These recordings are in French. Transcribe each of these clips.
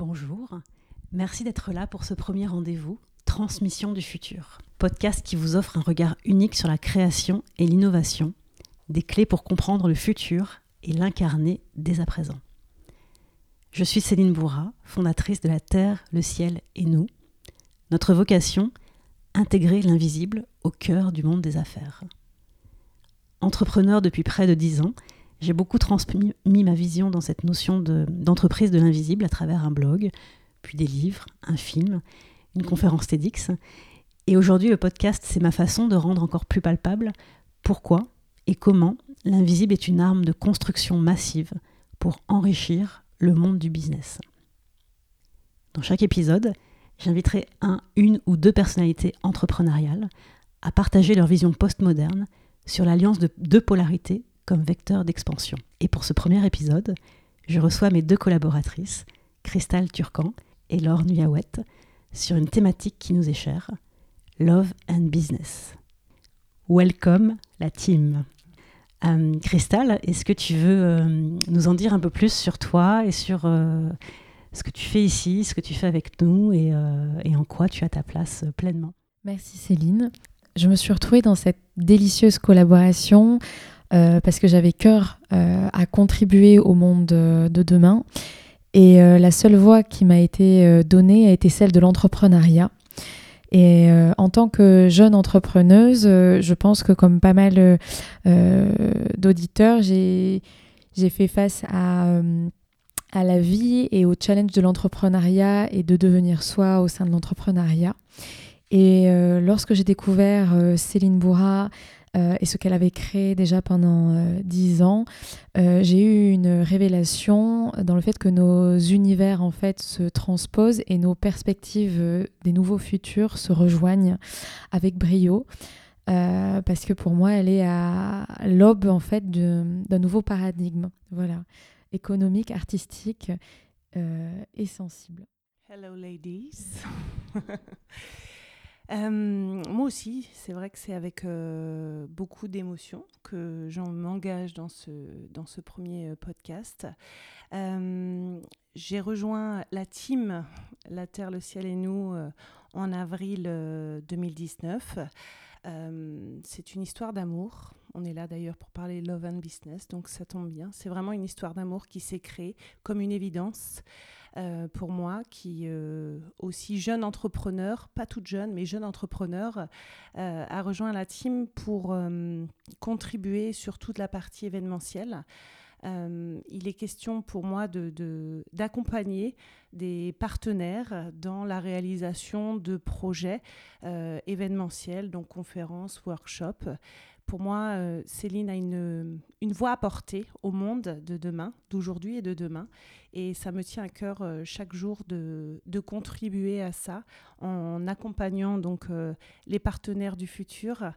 Bonjour, merci d'être là pour ce premier rendez-vous, Transmission du futur, podcast qui vous offre un regard unique sur la création et l'innovation, des clés pour comprendre le futur et l'incarner dès à présent. Je suis Céline Bourra, fondatrice de La Terre, le Ciel et nous. Notre vocation, intégrer l'invisible au cœur du monde des affaires. Entrepreneur depuis près de dix ans, j'ai beaucoup transmis ma vision dans cette notion d'entreprise de, l'invisible à travers un blog, puis des livres, un film, une conférence TEDx. Et aujourd'hui, le podcast, c'est ma façon de rendre encore plus palpable pourquoi et comment l'invisible est une arme de construction massive pour enrichir le monde du business. Dans chaque épisode, j'inviterai un, une ou deux personnalités entrepreneuriales à partager leur vision postmoderne sur l'alliance de deux polarités comme vecteur d'expansion. Et pour ce premier épisode, je reçois mes deux collaboratrices, Cristal Turcan et Laure Nuyawet, sur une thématique qui nous est chère, Love and Business. Welcome la team. Euh, est-ce que tu veux euh, nous en dire un peu plus sur toi et sur euh, ce que tu fais ici, ce que tu fais avec nous et, et en quoi tu as ta place pleinement? Merci Céline. Je me suis retrouvée dans cette délicieuse collaboration parce que j'avais cœur à contribuer au monde de demain. Et la seule voie qui m'a été donnée a été celle de l'entrepreneuriat. Et euh, en tant que jeune entrepreneuse, euh, je pense que comme pas mal euh, d'auditeurs, j'ai fait face à, à la vie et au challenge de l'entrepreneuriat et de devenir soi au sein de l'entrepreneuriat. Et lorsque j'ai découvert Céline Bourra, euh, et ce qu'elle avait créé déjà pendant euh, dix ans, euh, j'ai eu une révélation dans le fait que nos univers en fait se transposent et nos perspectives des nouveaux futurs se rejoignent avec brio. parce que pour moi, elle est à l'aube en fait d'un nouveau paradigme, voilà, économique, artistique et sensible. Hello ladies. Euh, moi aussi, c'est vrai que c'est avec euh, beaucoup d'émotion que j'en m'engage dans ce, dans ce premier euh, podcast. J'ai rejoint la team La Terre, le Ciel et nous en avril 2019. c'est une histoire d'amour. On est là d'ailleurs pour parler love and business, donc ça tombe bien. C'est vraiment une histoire d'amour qui s'est créée comme une évidence. Euh, pour moi, qui euh, aussi jeune entrepreneur, pas toute jeune, mais jeune entrepreneur, euh, a rejoint la team pour contribuer sur toute la partie événementielle. il est question pour moi d'accompagner de, des partenaires dans la réalisation de projets événementiels, donc conférences, workshops, pour moi, euh, Céline a une, une voix à porter au monde de demain, d'aujourd'hui et de demain. Et ça me tient à cœur euh, chaque jour de, de, contribuer à ça en accompagnant donc euh, les partenaires du futur,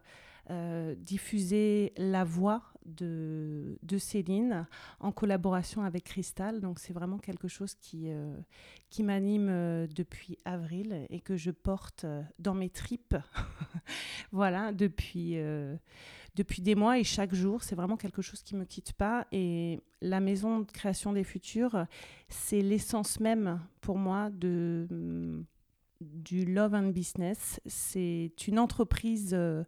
diffuser la voix de, de, Céline en collaboration avec Cristal. Donc c'est vraiment quelque chose qui, qui m'anime depuis avril et que je porte dans mes tripes. voilà, depuis depuis des mois et chaque jour, c'est vraiment quelque chose qui ne me quitte pas. Et la maison de création des futurs, c'est l'essence même pour moi de, mm, du Love and Business. C'est une entreprise euh,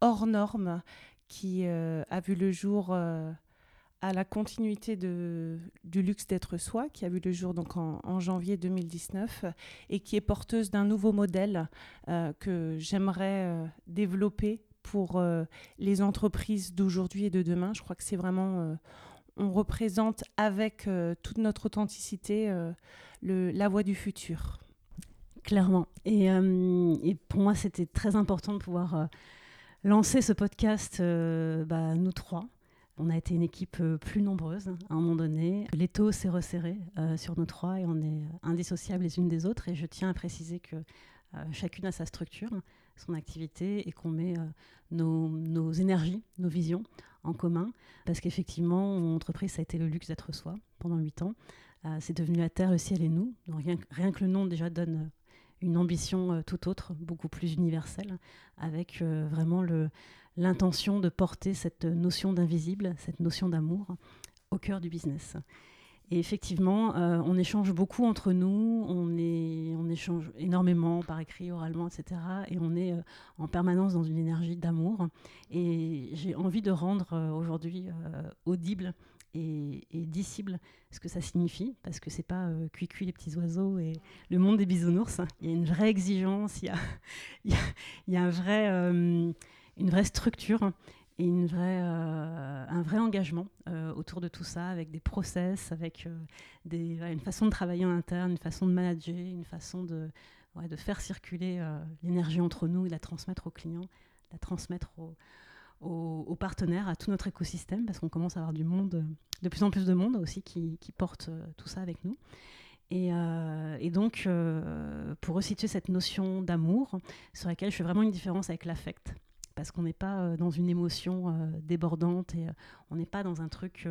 hors norme qui euh, a vu le jour euh, à la continuité de, du luxe d'être soi, qui a vu le jour donc en, en janvier 2019 et qui est porteuse d'un nouveau modèle que j'aimerais développer pour euh, les entreprises d'aujourd'hui et de demain. Je crois que c'est vraiment, euh, on représente avec euh, toute notre authenticité le, la voie du futur. Clairement. Et, pour moi, c'était très important de pouvoir lancer ce podcast, bah, nous trois. On a été une équipe plus nombreuse à un moment donné. L'étau s'est resserré sur nous trois et on est indissociables les unes des autres. Et je tiens à préciser que chacune a sa structure son activité et qu'on met euh, nos, énergies, nos visions en commun. Parce qu'effectivement, mon entreprise, ça a été le luxe d'être soi pendant huit ans. Euh, c'est devenu la terre, le ciel et nous. Donc rien, rien, que le nom déjà donne euh, une ambition tout autre, beaucoup plus universelle, avec vraiment l'intention de porter cette notion d'invisible, cette notion d'amour au cœur du business. Et effectivement, euh, on échange beaucoup entre nous, on, échange énormément par écrit, oralement, etc. Et on est euh, en permanence dans une énergie d'amour. Et j'ai envie de rendre euh, aujourd'hui audible et, et, dissible ce que ça signifie, parce que c'est pas cuit-cuit les petits oiseaux et le monde des bisounours. Il y a une vraie exigence, il y a, une vraie structure et euh, un vrai engagement euh, autour de tout ça, avec des process, avec euh, une façon de travailler en interne, une façon de manager, une façon de, faire circuler l'énergie entre nous et la transmettre aux clients, la transmettre aux, partenaires, à tout notre écosystème, parce qu'on commence à avoir du monde, de plus en plus de monde aussi qui, porte tout ça avec nous. Et, donc, pour resituer cette notion d'amour, sur laquelle je fais vraiment une différence avec l'affect parce qu'on n'est pas euh, dans une émotion euh, débordante et euh, on n'est pas dans un truc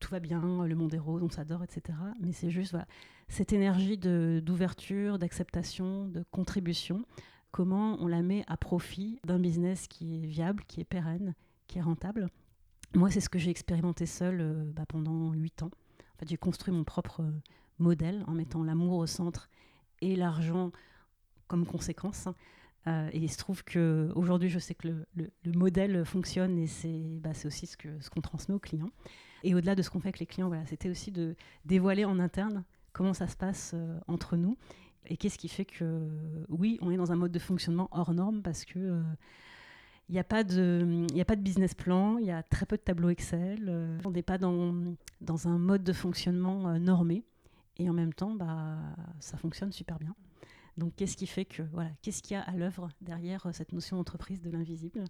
tout va bien, le monde est rose, on s'adore, etc. Mais c'est juste cette énergie d'ouverture, d'acceptation, de contribution, comment on la met à profit d'un business qui est viable, qui est pérenne, qui est rentable. Moi, c'est ce que j'ai expérimenté seul bah, pendant huit ans. En j'ai construit mon propre modèle en mettant l'amour au centre et l'argent comme conséquence. Euh, et il se trouve qu'aujourd'hui, je sais que le, le, modèle fonctionne et c'est bah, aussi ce qu'on transmet aux clients. Et au-delà de ce qu'on fait avec les clients, c'était aussi de dévoiler en interne comment ça se passe euh, entre nous et qu'est-ce qui fait que, oui, on est dans un mode de fonctionnement hors norme parce que. il euh, n'y a, pas de, business plan, il y a très peu de tableaux Excel, on n'est pas dans, dans un mode de fonctionnement normé, et en même temps, bah, ça fonctionne super bien. Donc, qu'est-ce qui fait que, voilà, qu'est-ce qu'il y a à l'œuvre derrière euh, cette notion d'entreprise de l'invisible?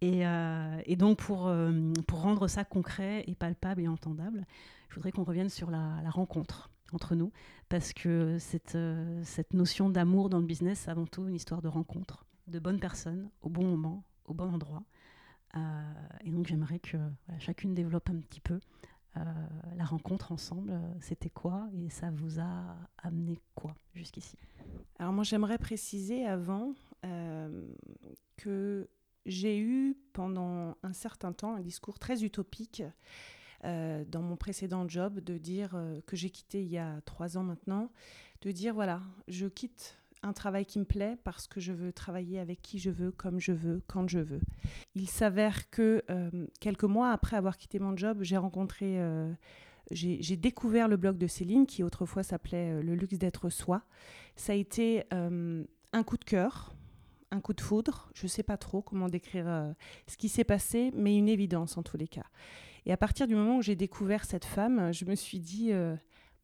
Et, euh, et, donc, pour, euh, pour rendre ça concret et palpable et entendable, je voudrais qu'on revienne sur la, rencontre entre nous, parce que cette notion d'amour dans le business, c'est avant tout une histoire de rencontre, de bonnes personnes, au bon moment, au bon endroit. et donc, j'aimerais que chacune développe un petit peu la rencontre ensemble, c'était quoi et ça vous a amené quoi jusqu'ici? Alors moi j'aimerais préciser avant euh, que j'ai eu pendant un certain temps un discours très utopique euh, dans mon précédent job de dire euh, que j'ai quitté il y a trois ans maintenant, de dire voilà, je quitte un travail qui me plaît parce que je veux travailler avec qui je veux, comme je veux, quand je veux. Il s'avère que quelques mois après avoir quitté mon job, j'ai rencontré j'ai découvert le blog de Céline, qui autrefois s'appelait Le luxe d'être soi, ça a été euh, un coup de cœur, un coup de foudre. Je ne sais pas trop comment décrire euh, ce qui s'est passé, mais une évidence en tous les cas. Et à partir du moment où j'ai découvert cette femme, je me suis dit, euh,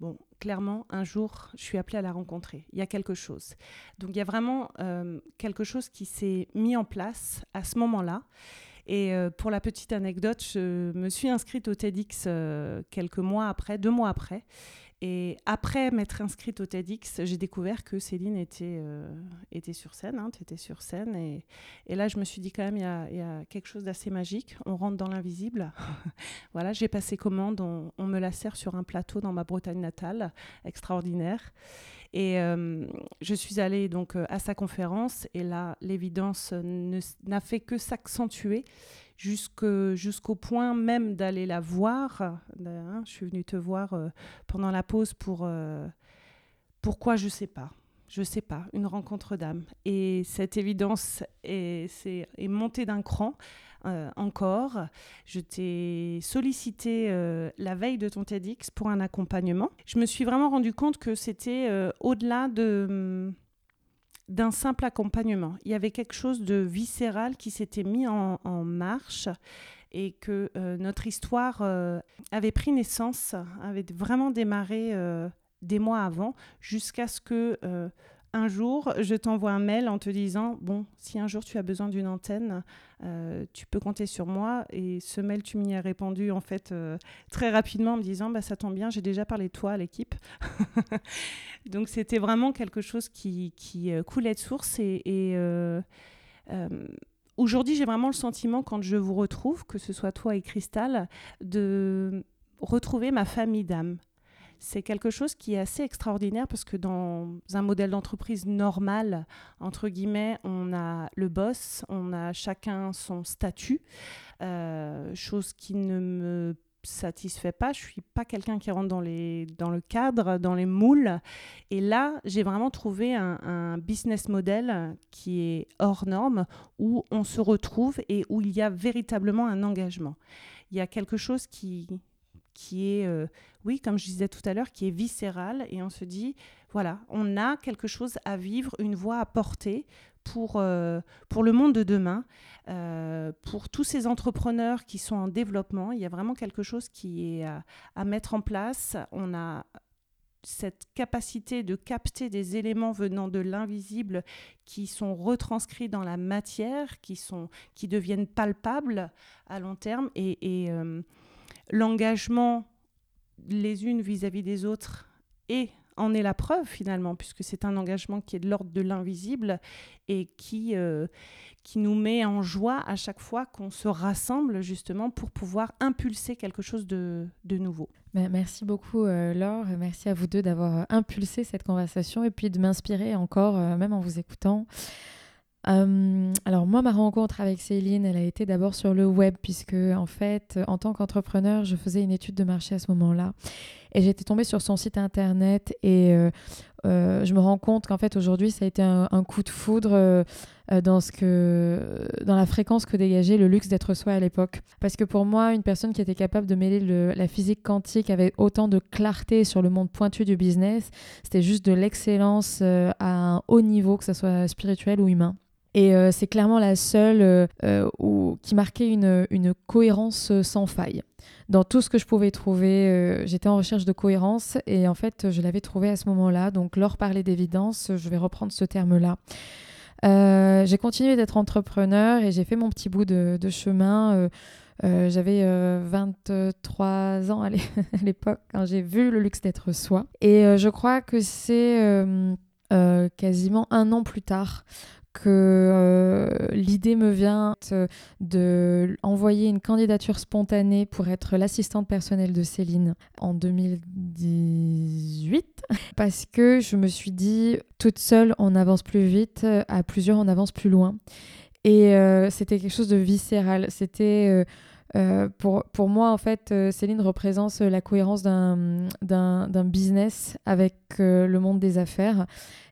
bon, clairement, un jour, je suis appelée à la rencontrer. Il y a quelque chose. Donc il y a vraiment quelque chose qui s'est mis en place à ce moment-là. Et pour la petite anecdote, je me suis inscrite au TEDx quelques mois après, deux mois après. Et après m'être inscrite au TEDx, j'ai découvert que Céline était, euh, était sur scène, hein, sur scène. Et, et, là, je me suis dit quand même, il y a, quelque chose d'assez magique. On rentre dans l'invisible. voilà, j'ai passé commande, on, me la sert sur un plateau dans ma Bretagne natale, extraordinaire. Et euh, je suis allée donc à sa conférence, et là, l'évidence n'a fait que s'accentuer jusqu'au point même d'aller la voir. Hein, je suis venue te voir euh, pendant la pause pour... Euh, pourquoi je sais pas je sais pas, une rencontre d'âme. Et cette évidence est, montée d'un cran euh, encore. Je t'ai sollicité la veille de ton TEDx pour un accompagnement. Je me suis vraiment rendu compte que c'était au-delà de d'un simple accompagnement. Il y avait quelque chose de viscéral qui s'était mis en, marche et que euh, notre histoire euh, avait pris naissance, avait vraiment démarré euh, des mois avant, jusqu'à ce que un jour, je t'envoie un mail en te disant Bon, si un jour tu as besoin d'une antenne, euh, tu peux compter sur moi. Et ce mail, tu m'y as répondu en fait euh, très rapidement en me disant bah, Ça tombe bien, j'ai déjà parlé de toi à l'équipe. Donc c'était vraiment quelque chose qui, euh, coulait de source. Et, et aujourd'hui, j'ai vraiment le sentiment, quand je vous retrouve, que ce soit toi et Cristal, de retrouver ma famille d'âme c'est quelque chose qui est assez extraordinaire parce que dans un modèle d'entreprise normal, entre guillemets, on a le boss, on a chacun son statut, euh, chose qui ne me satisfait pas. Je suis pas quelqu'un qui rentre dans, les, dans le cadre, dans les moules. Et là, j'ai vraiment trouvé un, business model qui est hors norme, où on se retrouve et où il y a véritablement un engagement. Il y a quelque chose qui, qui est, euh, oui, comme je disais tout à l'heure, qui est viscéral. Et on se dit, voilà, on a quelque chose à vivre, une voix à porter pour, euh, pour le monde de demain, euh, pour tous ces entrepreneurs qui sont en développement. Il y a vraiment quelque chose qui est à, mettre en place. On a cette capacité de capter des éléments venant de l'invisible qui sont retranscrits dans la matière, qui, sont, qui deviennent palpables à long terme. Et, l'engagement les unes vis-à-vis -vis des autres et en est la preuve finalement, puisque c'est un engagement qui est de l'ordre de l'invisible et qui, euh, qui nous met en joie à chaque fois qu'on se rassemble justement pour pouvoir impulser quelque chose de, de nouveau. Ben, merci beaucoup euh, Laure, merci à vous deux d'avoir euh, impulsé cette conversation et puis de m'inspirer encore, même en vous écoutant. Alors moi, ma rencontre avec Céline, elle a été d'abord sur le web, puisque en fait, en tant qu'entrepreneur, je faisais une étude de marché à ce moment-là. Et j'étais tombée sur son site internet et euh, euh, je me rends compte qu'en fait aujourd'hui ça a été un, coup de foudre euh, dans, ce que, dans la fréquence que dégageait le luxe d'être soi à l'époque. Parce que pour moi, une personne qui était capable de mêler le, la physique quantique avec autant de clarté sur le monde pointu du business, c'était juste de l'excellence à un haut niveau, que ce soit spirituel ou humain. Et c'est clairement la seule où, qui marquait une, cohérence sans faille dans tout ce que je pouvais trouver. Euh, j'étais en recherche de cohérence et en fait, je l'avais trouvé à ce moment-là. Donc, leur parler d'évidence, je vais reprendre ce terme-là. Euh, j'ai continué d'être entrepreneur et j'ai fait mon petit bout de, chemin. Euh, j'avais 23 ans à l'époque quand j'ai vu le luxe d'être soi. Et je crois que c'est quasiment un an plus tard que euh, l'idée me vient de envoyer une candidature spontanée pour être l'assistante personnelle de Céline en 2018 parce que je me suis dit toute seule on avance plus vite, à plusieurs on avance plus loin. Et euh, c'était quelque chose de viscéral. C'était euh, pour, pour moi, en fait, Céline représente la cohérence d'un business avec le monde des affaires.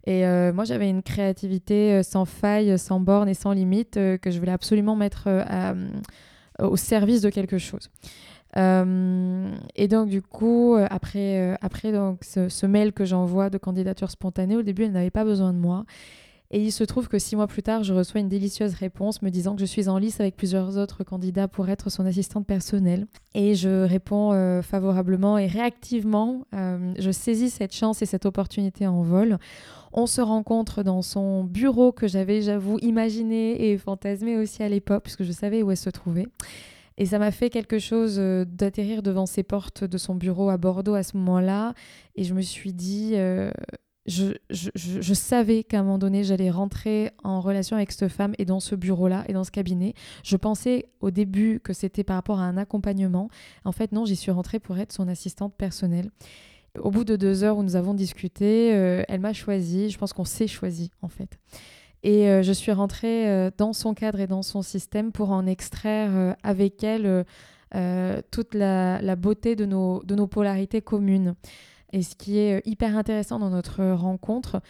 Et euh, moi, j'avais une créativité euh, sans faille, sans borne et sans limite euh, que je voulais absolument mettre au service de quelque chose. et donc, du coup, après, après donc, ce, mail que j'envoie de candidature spontanée, au début, elle n'avait pas besoin de moi. Et il se trouve que six mois plus tard, je reçois une délicieuse réponse me disant que je suis en lice avec plusieurs autres candidats pour être son assistante personnelle. Et je réponds favorablement et réactivement. je saisis cette chance et cette opportunité en vol on se rencontre dans son bureau que j'avais, j'avoue, imaginé et fantasmé aussi à l'époque, puisque je savais où elle se trouvait. Et ça m'a fait quelque chose euh, d'atterrir devant ses portes de son bureau à Bordeaux à ce moment-là. Et je me suis dit, euh, je, je, savais qu'à un moment donné, j'allais rentrer en relation avec cette femme et dans ce bureau-là et dans ce cabinet. Je pensais au début que c'était par rapport à un accompagnement. En fait, non, j'y suis rentrée pour être son assistante personnelle. Au bout de deux heures où nous avons discuté, euh, elle m'a choisi. Je pense qu'on s'est choisi en fait. Et euh, je suis rentrée euh, dans son cadre et dans son système pour en extraire avec elle toute la, beauté de nos, de nos polarités communes. Et ce qui est hyper intéressant dans notre rencontre,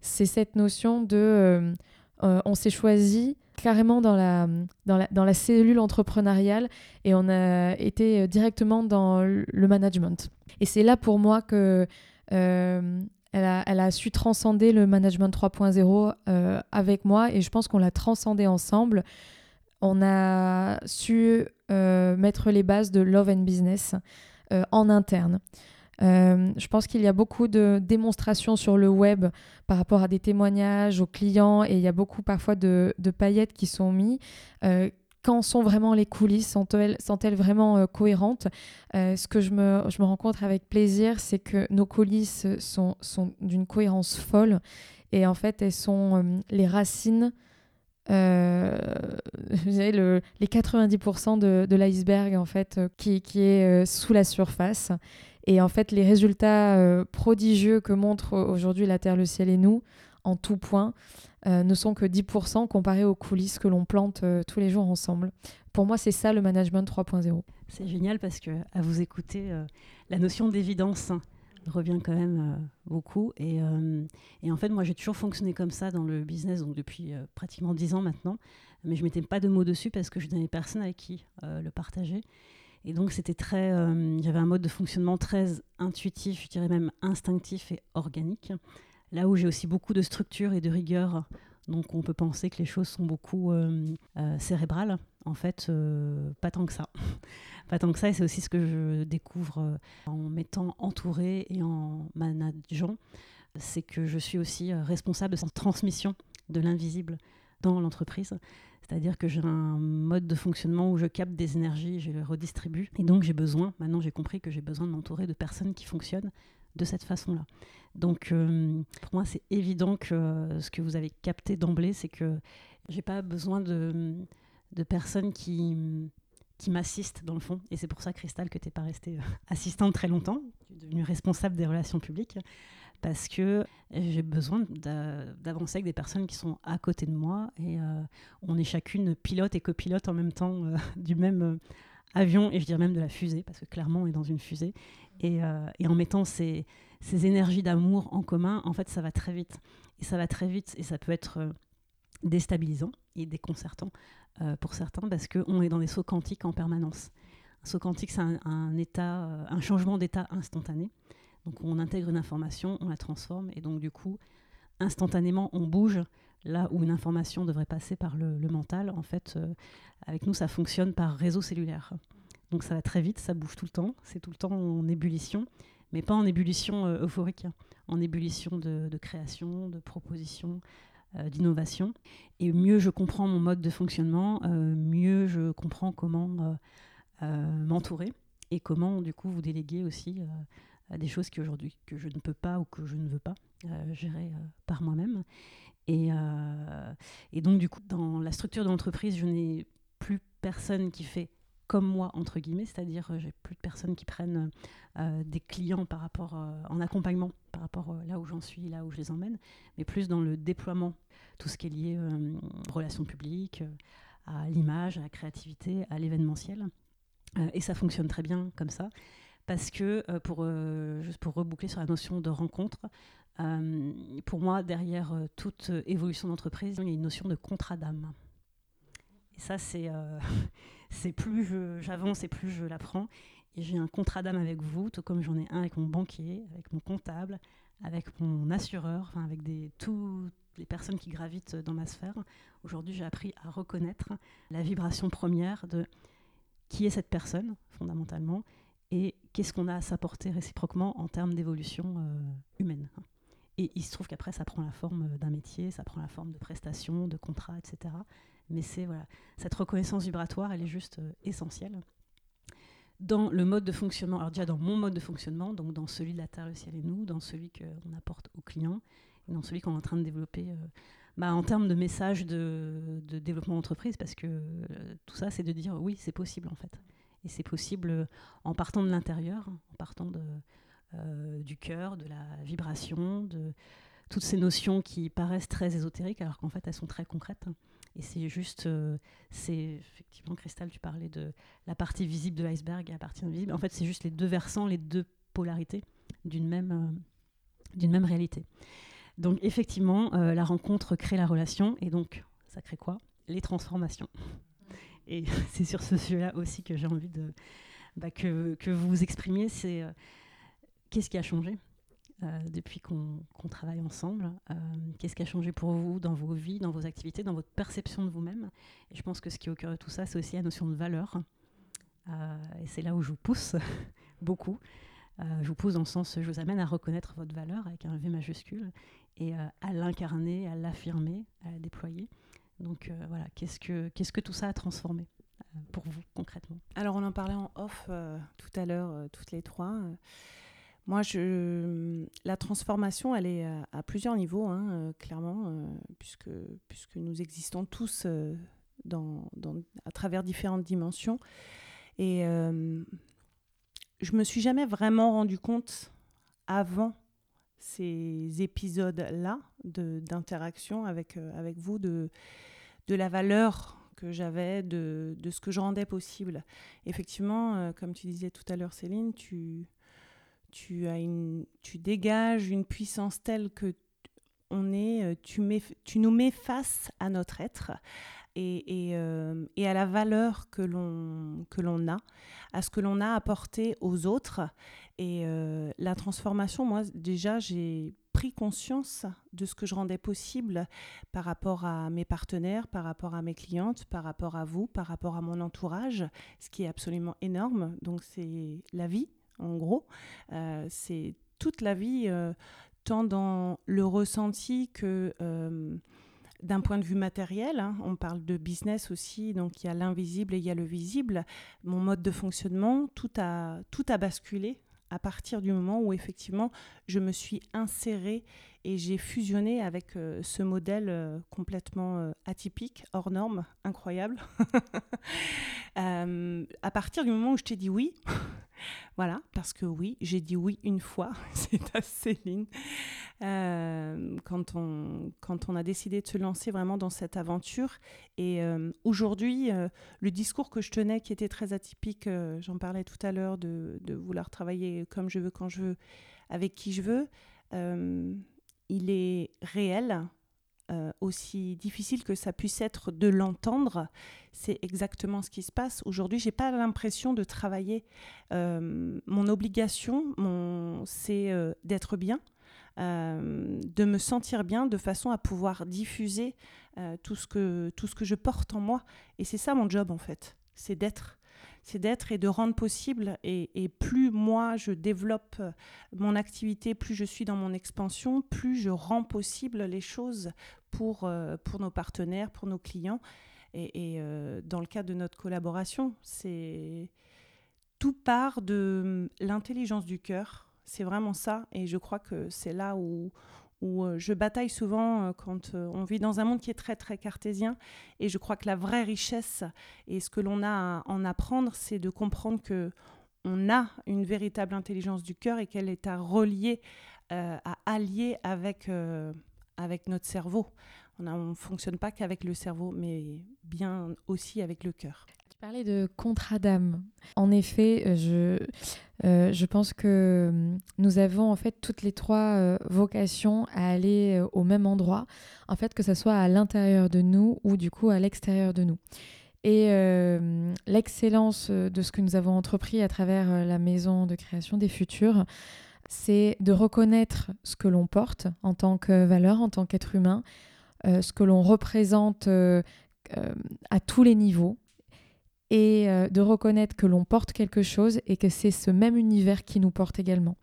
c'est cette notion de on s'est choisi carrément dans la, dans, la, dans la cellule entrepreneuriale et on a été directement dans le management. Et c'est là pour moi que euh, elle, a, elle, a, su transcender le management 3.0 euh, avec moi et je pense qu'on l'a transcendé ensemble. On a su euh, mettre les bases de Love and Business en interne. Je pense qu'il y a beaucoup de démonstrations sur le web par rapport à des témoignages aux clients et il y a beaucoup parfois de, paillettes qui sont mis quand sont vraiment les coulisses? Sont-elles sont vraiment euh, cohérentes? Euh, Ce que je me, rencontre avec plaisir, c'est que nos coulisses sont, sont d'une cohérence folle. Et en fait, elles sont euh, les racines, le, les 90% de, l'iceberg en fait, qui, qui est sous la surface. Et en fait, les résultats prodigieux que montre aujourd'hui la Terre, le ciel et nous, en tout point, euh, ne sont que 10% comparés aux coulisses que l'on plante euh, tous les jours ensemble pour moi, c'est ça le management 3.0. C'est génial parce que à vous écouter, la notion d'évidence revient quand même beaucoup. Et, et, en fait, moi, j'ai toujours fonctionné comme ça dans le business, donc depuis pratiquement dix ans maintenant. Mais je mettais pas de mots dessus parce que je n'avais personne avec qui le partager. Et donc, c'était très. J'avais un mode de fonctionnement très intuitif, je dirais même instinctif et organique. Là où j'ai aussi beaucoup de structure et de rigueur donc on peut penser que les choses sont beaucoup euh, euh, cérébrales. En fait, euh, pas tant que ça. pas tant que ça, et c'est aussi ce que je découvre en m'étant entourée et en manageant. C'est que je suis aussi responsable de cette transmission de l'invisible dans l'entreprise. C'est-à-dire que j'ai un mode de fonctionnement où je capte des énergies, je les redistribue. Et donc j'ai besoin, maintenant j'ai compris que j'ai besoin de m'entourer de personnes qui fonctionnent de cette façon-là. Donc euh, pour moi, c'est évident que euh, ce que vous avez capté d'emblée, c'est que j'ai pas besoin de, de personnes qui, qui m'assistent dans le fond. Et c'est pour ça, Cristal, que tu n'es pas restée euh, assistante très longtemps. Tu es devenue responsable des relations publiques parce que j'ai besoin d'avancer avec des personnes qui sont à côté de moi et on est chacune pilote et copilote en même temps du même avion et je dirais même de la fusée parce que clairement on est dans une fusée et, et en mettant ces, ces énergies d'amour en commun, en fait, ça va très vite. Et ça va très vite et ça peut être euh, déstabilisant et déconcertant euh, pour certains parce qu'on est dans des sauts quantiques en permanence. Un saut quantique, c'est un, état, euh, un changement d'état instantané. Donc on intègre une information, on la transforme et donc du coup, instantanément, on bouge là où une information devrait passer par le, mental. En fait, avec nous, ça fonctionne par réseau cellulaire. Donc ça va très vite, ça bouge tout le temps, c'est tout le temps en ébullition mais pas en ébullition euh, euphorique, hein. en ébullition de, création, de proposition, euh, d'innovation. Et mieux je comprends mon mode de fonctionnement, euh, mieux je comprends comment m'entourer et comment du coup vous déléguer aussi des choses qui aujourd'hui que je ne peux pas ou que je ne veux pas gérer par moi-même. Et, et, donc du coup dans la structure de l'entreprise, je n'ai plus personne qui fait comme moi, entre guillemets, c'est-à-dire euh, j'ai plus de personnes qui prennent euh, des clients par rapport euh, en accompagnement par rapport là où j'en suis, là où je les emmène, mais plus dans le déploiement, tout ce qui est lié aux relations publiques, à l'image, à la créativité, à l'événementiel. et ça fonctionne très bien comme ça, parce que pour, juste pour reboucler sur la notion de rencontre, pour moi, derrière toute évolution d'entreprise, il y a une notion de contrat d'âme. Et ça, c'est c'est plus j'avance et plus je l'apprends. Et j'ai un contrat d'âme avec vous, tout comme j'en ai un avec mon banquier, avec mon comptable, avec mon assureur, enfin avec des, toutes les personnes qui gravitent dans ma sphère. Aujourd'hui, j'ai appris à reconnaître la vibration première de qui est cette personne, fondamentalement, et qu'est-ce qu'on a à s'apporter réciproquement en termes d'évolution euh, humaine. Et il se trouve qu'après, ça prend la forme d'un métier, ça prend la forme de prestations, de contrats, etc. Mais c'est voilà, cette reconnaissance vibratoire, elle est juste euh, essentielle. Dans le mode de fonctionnement, alors déjà dans mon mode de fonctionnement, donc dans celui de la Terre, le ciel et nous, dans celui qu'on apporte aux clients, et dans celui qu'on est en train de développer euh, bah, en termes de message de, développement d'entreprise, parce que euh, tout ça, c'est de dire oui, c'est possible en fait. Et c'est possible en partant de l'intérieur, en partant de, du cœur, de la vibration, de toutes ces notions qui paraissent très ésotériques, alors qu'en fait, elles sont très concrètes. Et c'est juste, euh, c'est effectivement, Cristal, tu parlais de la partie visible de l'iceberg et la partie invisible. En fait, c'est juste les deux versants, les deux polarités d'une même, euh, d'une même réalité. Donc, effectivement, euh, la rencontre crée la relation. Et donc, ça crée quoi? Les transformations. Et c'est sur ce sujet-là aussi que j'ai envie de, bah, que, que, vous vous exprimiez. C'est qu'est-ce qui a changé? Depuis qu'on travaille ensemble. Euh, qu'est-ce qui a changé pour vous dans vos vies, dans vos activités, dans votre perception de vous-même? Et je pense que ce qui est au cœur de tout ça, c'est aussi la notion de valeur. Euh, et c'est là où je vous pousse beaucoup. je vous pousse dans le sens, je vous amène à reconnaître votre valeur avec un V majuscule et à l'incarner, à l'affirmer, à la déployer. Donc voilà, qu'est-ce que, qu'est-ce que tout ça a transformé pour vous concrètement? Alors on en parlait en off tout à l'heure, toutes les trois. Moi, je, la transformation, elle est à, plusieurs niveaux, hein, euh, clairement, euh, puisque, puisque nous existons tous euh, à travers différentes dimensions. Et je me suis jamais vraiment rendu compte avant ces épisodes-là d'interaction avec, avec vous de, de la valeur que j'avais de, de, ce que je rendais possible. Effectivement, comme tu disais tout à l'heure, Céline, tu, tu, as une, tu dégages une puissance telle que on est, tu, mets, tu nous mets face à notre être, euh, et, à la valeur que l'on a, à ce que l'on a apporté aux autres. Et euh, la transformation, moi déjà, j'ai pris conscience de ce que je rendais possible par rapport à mes partenaires, par rapport à mes clientes, par rapport à vous, par rapport à mon entourage, ce qui est absolument énorme. Donc c'est la vie, en gros. Euh, c'est toute la vie, tant dans le ressenti que d'un point de vue matériel, hein, on parle de business aussi, donc il y a l'invisible et il y a le visible. Mon mode de fonctionnement, tout a, tout a basculé à partir du moment où effectivement je me suis insérée et j'ai fusionné avec euh, ce modèle euh, complètement euh, atypique, hors norme, incroyable. à partir du moment où je t'ai dit oui, voilà, parce que oui, j'ai dit oui une fois, c'est à Céline, euh, quand, on, quand on a décidé de se lancer vraiment dans cette aventure. Et euh, aujourd'hui, euh, le discours que je tenais, qui était très atypique, j'en parlais tout à l'heure, de, de, vouloir travailler comme je veux, quand je veux, avec qui je veux, il est réel euh, aussi difficile que ça puisse être de l'entendre, c'est exactement ce qui se passe. Aujourd'hui, j'ai pas l'impression de travailler. Euh, mon obligation, c'est euh, d'être bien, de me sentir bien, de façon à pouvoir diffuser tout, ce que, tout ce que je porte en moi. Et c'est ça mon job en fait, c'est d'être c'est d'être et de rendre possible. Et, plus moi, je développe mon activité, plus je suis dans mon expansion, plus je rends possible les choses pour, euh, pour nos partenaires, pour nos clients. Et, euh, dans le cadre de notre collaboration, c'est tout part de l'intelligence du cœur. C'est vraiment ça. Et je crois que c'est là où, où euh, je bataille souvent euh, quand euh, on vit dans un monde qui est très très cartésien. Et je crois que la vraie richesse et ce que l'on a à en apprendre c'est de comprendre que on a une véritable intelligence du cœur et qu'elle est à relier à allier avec avec notre cerveau. On ne fonctionne pas qu'avec le cerveau mais bien aussi avec le cœur tu parlais de contrat d'âme. En effet, euh, je, euh, je pense que hum, nous avons en fait toutes les trois euh, vocations à aller au même endroit, en fait que ce soit à l'intérieur de nous ou du coup à l'extérieur de nous. Et l'excellence de ce que nous avons entrepris à travers la maison de création des futurs, c'est de reconnaître ce que l'on porte en tant que valeur, en tant qu'être humain, ce que l'on représente à tous les niveaux, et euh, de reconnaître que l'on porte quelque chose et que c'est ce même univers qui nous porte également.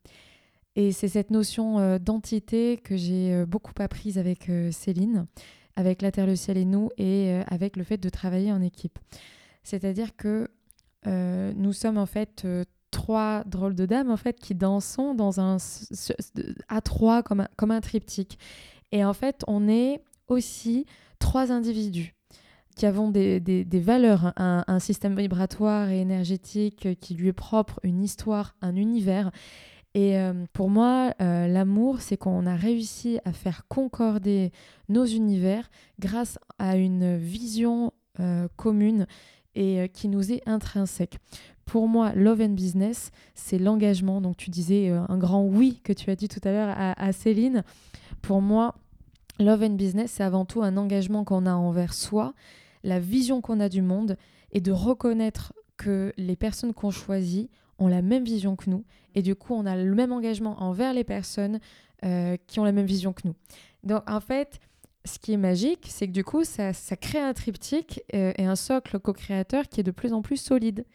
Et c'est cette notion euh, d'entité que j'ai euh, beaucoup apprise avec Céline, avec La Terre, le Ciel et nous, et avec le fait de travailler en équipe. C'est-à-dire que nous sommes en fait trois drôles de dames en fait qui dansons dans un à trois comme comme un triptyque. Et en fait, on est aussi trois individus qui avons des, des, valeurs, un, système vibratoire et énergétique qui lui est propre, une histoire, un univers. Et euh, pour moi, euh, l'amour, c'est qu'on a réussi à faire concorder nos univers grâce à une vision euh, commune et qui nous est intrinsèque. Pour moi, love and business, c'est l'engagement. Donc tu disais un grand oui que tu as dit tout à l'heure à, à Céline. Pour moi, love and business, c'est avant tout un engagement qu'on a envers soi la vision qu'on a du monde et de reconnaître que les personnes qu'on choisit ont la même vision que nous et du coup on a le même engagement envers les personnes euh, qui ont la même vision que nous. Donc en fait, ce qui est magique, c'est que du coup ça, crée un triptyque euh, et un socle co-créateur qui est de plus en plus solide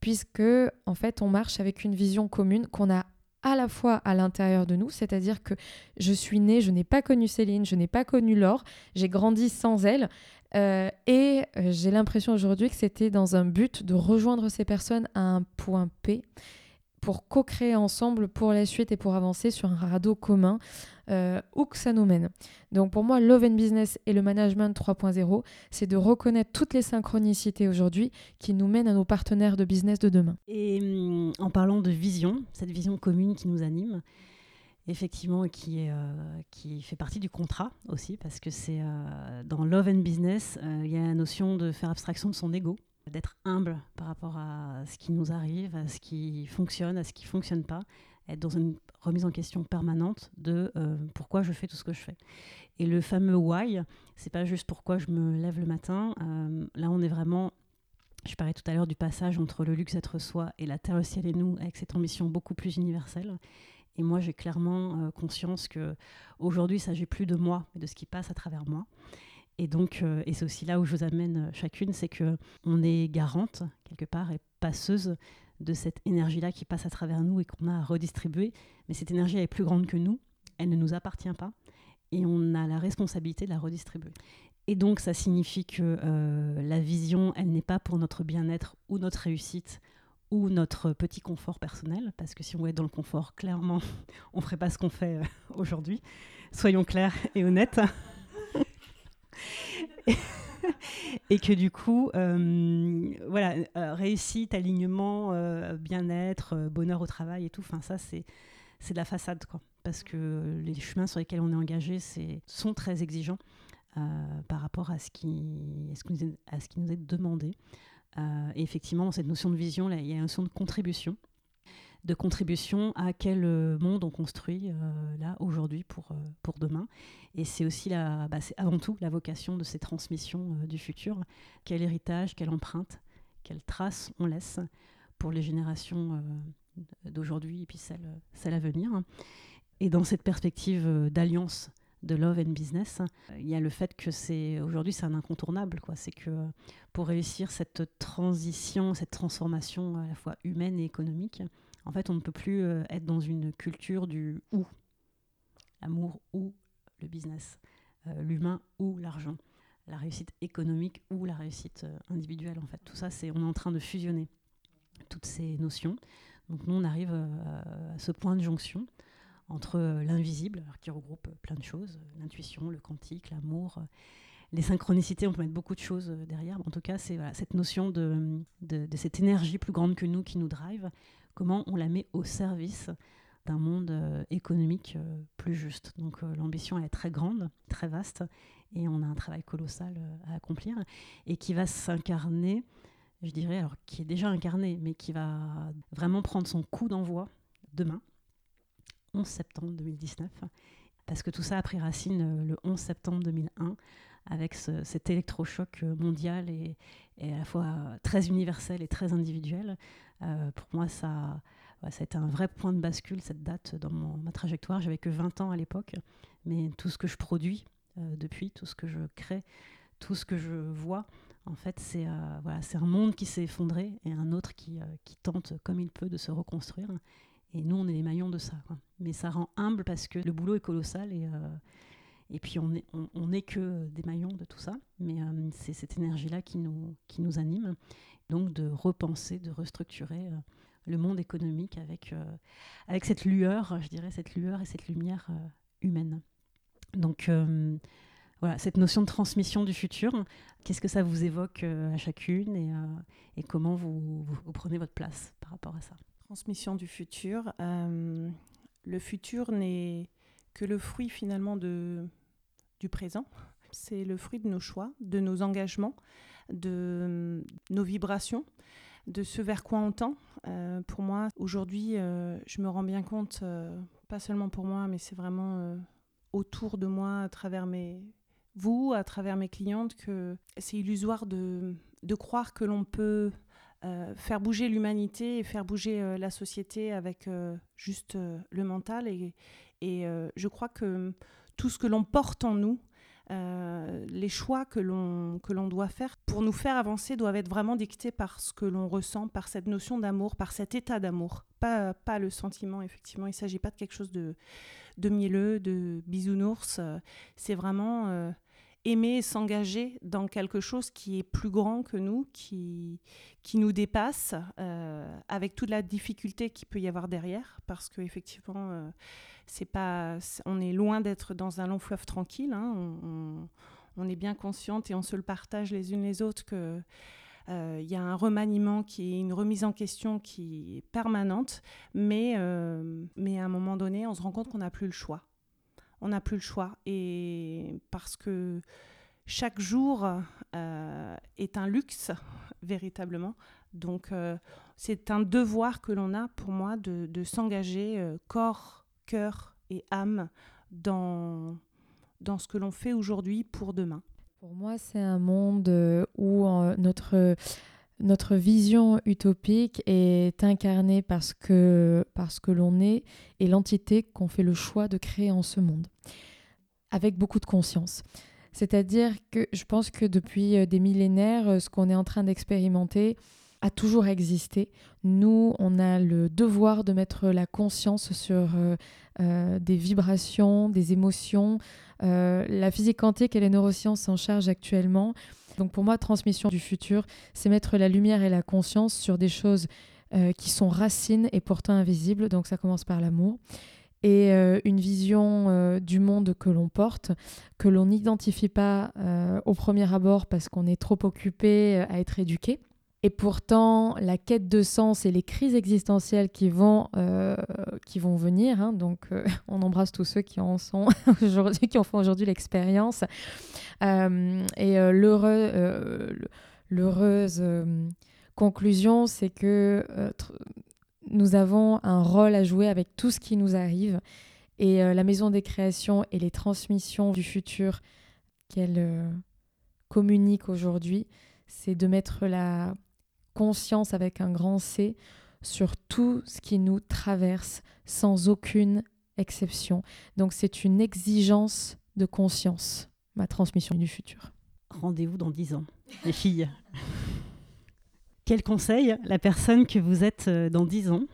puisque en fait on marche avec une vision commune qu'on a à la fois à l'intérieur de nous, c'est-à-dire que je suis née, je n'ai pas connu Céline, je n'ai pas connu Laure, j'ai grandi sans elle, euh, et euh, j'ai l'impression aujourd'hui que c'était dans un but de rejoindre ces personnes à un point P pour co-créer ensemble pour la suite et pour avancer sur un radeau commun, euh, où que ça nous mène. Donc pour moi, Love and Business et le Management 3.0, c'est de reconnaître toutes les synchronicités aujourd'hui qui nous mènent à nos partenaires de business de demain. Et hum, en parlant de vision, cette vision commune qui nous anime, effectivement, qui, est, qui fait partie du contrat aussi, parce que c'est dans Love and Business, il y a la notion de faire abstraction de son ego, d'être humble par rapport à ce qui nous arrive, à ce qui fonctionne, à ce qui fonctionne pas, être dans une remise en question permanente de pourquoi je fais tout ce que je fais. Et le fameux why, c'est pas juste pourquoi je me lève le matin. là, on est vraiment je parlais tout à l'heure du passage entre le luxe être soi et la terre, le ciel et nous, avec cette ambition beaucoup plus universelle. Et moi, j'ai clairement euh, conscience que aujourd'hui, il ne s'agit plus de moi, mais de ce qui passe à travers moi. Et donc, euh, et c'est aussi là où je vous amène euh, chacune, c'est que on est garante quelque part et passeuse de cette énergie-là qui passe à travers nous et qu'on a à redistribuer. Mais cette énergie elle est plus grande que nous, elle ne nous appartient pas, et on a la responsabilité de la redistribuer. Et donc, ça signifie que la vision, elle n'est pas pour notre bien-être ou notre réussite ou notre petit confort personnel, parce que si on est dans le confort, clairement, on ne ferait pas ce qu'on fait euh, aujourd'hui. Soyons clairs et honnêtes. et, que du coup, euh, voilà, réussite, alignement, bien-être, bonheur au travail et tout, enfin ça, c'est de la façade, quoi. Parce que les chemins sur lesquels on est engagé sont très exigeants. Euh, par rapport à ce, qui, à ce qui nous est demandé. Euh, et effectivement, dans cette notion de vision, là, il y a une notion de contribution de contribution à quel euh, monde on construit là aujourd'hui pour, pour demain. Et c'est aussi la, bah, c'est avant tout la vocation de ces transmissions du futur. Quel héritage, quelle empreinte, quelle trace on laisse pour les générations d'aujourd'hui et puis celles, celles à venir. Et dans cette perspective d'alliance de Love and Business, il y a le fait que c'est aujourd'hui c'est un incontournable quoi. C'est que pour réussir cette transition, cette transformation à la fois humaine et économique, en fait, on ne peut plus euh, être dans une culture du ou, l'amour ou le business, euh, l'humain ou l'argent, la réussite économique ou la réussite euh, individuelle. En fait, tout ça, c'est on est en train de fusionner toutes ces notions. Donc nous, on arrive à ce point de jonction entre euh, l'invisible, qui regroupe plein de choses, euh, l'intuition, le quantique, l'amour, euh, les synchronicités, on peut mettre beaucoup de choses derrière. En tout cas, c'est cette notion de, de, cette énergie plus grande que nous qui nous drive, comment on la met au service d'un monde économique plus juste. Donc l'ambition est très grande, très vaste, et on a un travail colossal à accomplir, et qui va s'incarner, je dirais, alors qui est déjà incarné, mais qui va vraiment prendre son coup d'envoi demain, 11 septembre 2019, parce que tout ça a pris racine euh, le 11 septembre 2001, avec cet électrochoc euh, mondial et, à la fois très universel et très individuel. Euh, pour moi, ça, a été un vrai point de bascule, cette date dans ma trajectoire. J'avais que 20 ans à l'époque, mais tout ce que je produis depuis, tout ce que je crée, tout ce que je vois, en fait, c'est un monde qui s'est effondré et un autre qui tente comme il peut de se reconstruire. Et nous, on est les maillons de ça. Mais ça rend humble parce que le boulot est colossal et, euh, et puis on n'est on, est que des maillons de tout ça. Mais euh, c'est cette énergie-là qui nous, qui nous anime. Donc de repenser, de restructurer euh, le monde économique avec, avec cette lueur, je dirais, cette lueur et cette lumière humaine. Donc voilà, cette notion de transmission du futur, qu'est-ce que ça vous évoque à chacune et, et comment vous, vous prenez votre place par rapport à ça? Transmission du futur. Euh, le futur n'est que le fruit finalement de, du présent. C'est le fruit de nos choix, de nos engagements, de nos vibrations, de ce vers quoi on tend. Euh, pour moi, aujourd'hui, euh, je me rends bien compte, pas seulement pour moi, mais c'est vraiment autour de moi, à travers mes, vous, à travers mes clientes, que c'est illusoire de, de croire que l'on peut euh, faire bouger l'humanité et faire bouger euh, la société avec euh, juste le mental. Et, et je crois que tout ce que l'on porte en nous, les choix que l'on, que l'on doit faire pour nous faire avancer doivent être vraiment dictés par ce que l'on ressent, par cette notion d'amour, par cet état d'amour, pas, pas le sentiment, effectivement. Il ne s'agit pas de quelque chose de, de mielleux, de bisounours. C'est vraiment aimer s'engager dans quelque chose qui est plus grand que nous, qui, qui nous dépasse, euh, avec toute la difficulté qu'il peut y avoir derrière, parce qu'effectivement, euh, on est loin d'être dans un long fleuve tranquille. Hein. on, est bien consciente et on se le partage les unes les autres que Euh, y a un remaniement qui une remise en question qui est permanente, mais, euh, mais à un moment donné, on se rend compte qu'on n'a plus le choix. On n'a plus le choix. Et parce que chaque jour euh, est un luxe, véritablement. Donc, c'est un devoir que l'on a, pour moi, de, s'engager corps, cœur et âme dans, dans ce que l'on fait aujourd'hui pour demain. Pour moi, c'est un monde euh, où euh, notre, notre vision utopique est incarnée parce que, parce que l'on est et l'entité qu'on fait le choix de créer en ce monde, avec beaucoup de conscience. C'est-à-dire que je pense que depuis euh, des millénaires, ce qu'on est en train d'expérimenter, a toujours existé. Nous, on a le devoir de mettre la conscience sur euh, euh, des vibrations, des émotions. Euh, la physique quantique et les neurosciences s'en chargent actuellement. Donc pour moi, transmission du futur, c'est mettre la lumière et la conscience sur des choses qui sont racines et pourtant invisibles. Donc ça commence par l'amour et une vision du monde que l'on porte, que l'on n'identifie pas au premier abord parce qu'on est trop occupé à être éduqué. Et pourtant, la quête de sens et les crises existentielles qui vont, euh, qui vont venir, hein, donc euh, on embrasse tous ceux qui en sont aujourd'hui, qui en font aujourd'hui l'expérience. Euh, et l'heureuse conclusion, c'est que nous avons un rôle à jouer avec tout ce qui nous arrive. Et la maison des créations et les transmissions du futur qu'elle communique aujourd'hui, c'est de mettre la conscience avec un grand C sur tout ce qui nous traverse sans aucune exception. Donc c'est une exigence de conscience, ma transmission du futur. Rendez-vous dans dix ans, les filles. Quel conseil la personne que vous êtes euh, dans dix ans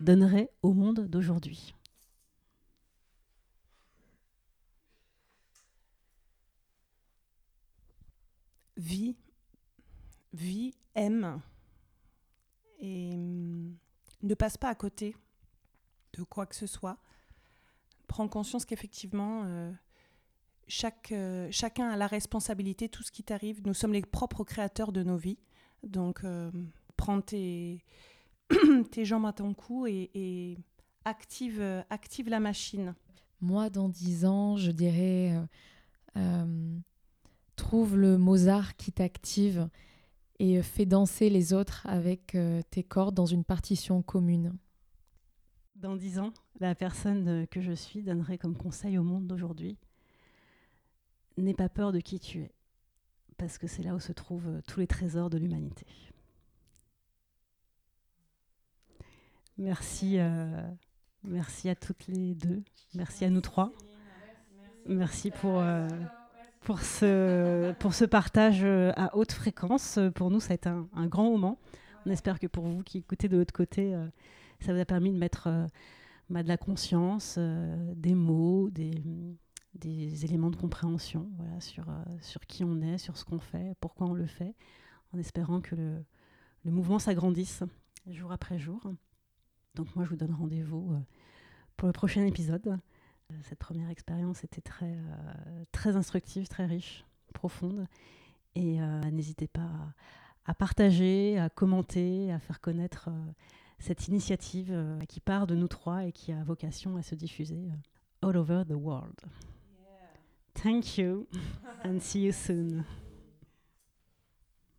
donnerait au monde d'aujourd'hui? Vie Vie, aime et hum, ne passe pas à côté de quoi que ce soit. Prends conscience qu'effectivement, euh, euh, chacun a la responsabilité, tout ce qui t'arrive. Nous sommes les propres créateurs de nos vies. Donc, euh, prends tes, tes jambes à ton cou et, active, active la machine. Moi, dans dix ans, je dirais, trouve le Mozart qui t'active et fais danser les autres avec euh, tes cordes dans une partition commune. Dans dix ans, la personne euh, que je suis donnerait comme conseil au monde d'aujourd'hui N'aie pas peur de qui tu es, parce que c'est là où se trouvent euh, tous les trésors de l'humanité. Merci, merci à toutes les deux, merci à nous trois, merci pour pour ce, pour ce partage euh, à haute fréquence. Pour nous, ça a été un, grand moment. On espère que pour vous qui écoutez de l'autre côté, euh, ça vous a permis de mettre euh, bah, de la conscience, des mots, des, des, éléments de compréhension sur, sur qui on est, sur ce qu'on fait, pourquoi on le fait, en espérant que le, le mouvement s'agrandisse jour après jour. Donc moi, je vous donne rendez-vous pour le prochain épisode. Cette première expérience était très, euh, très instructive, très riche, profonde. Et euh, n'hésitez pas à, partager, à commenter, à faire connaître euh, cette initiative qui part de nous trois et qui a vocation à se diffuser all over the world. Thank you and see you soon.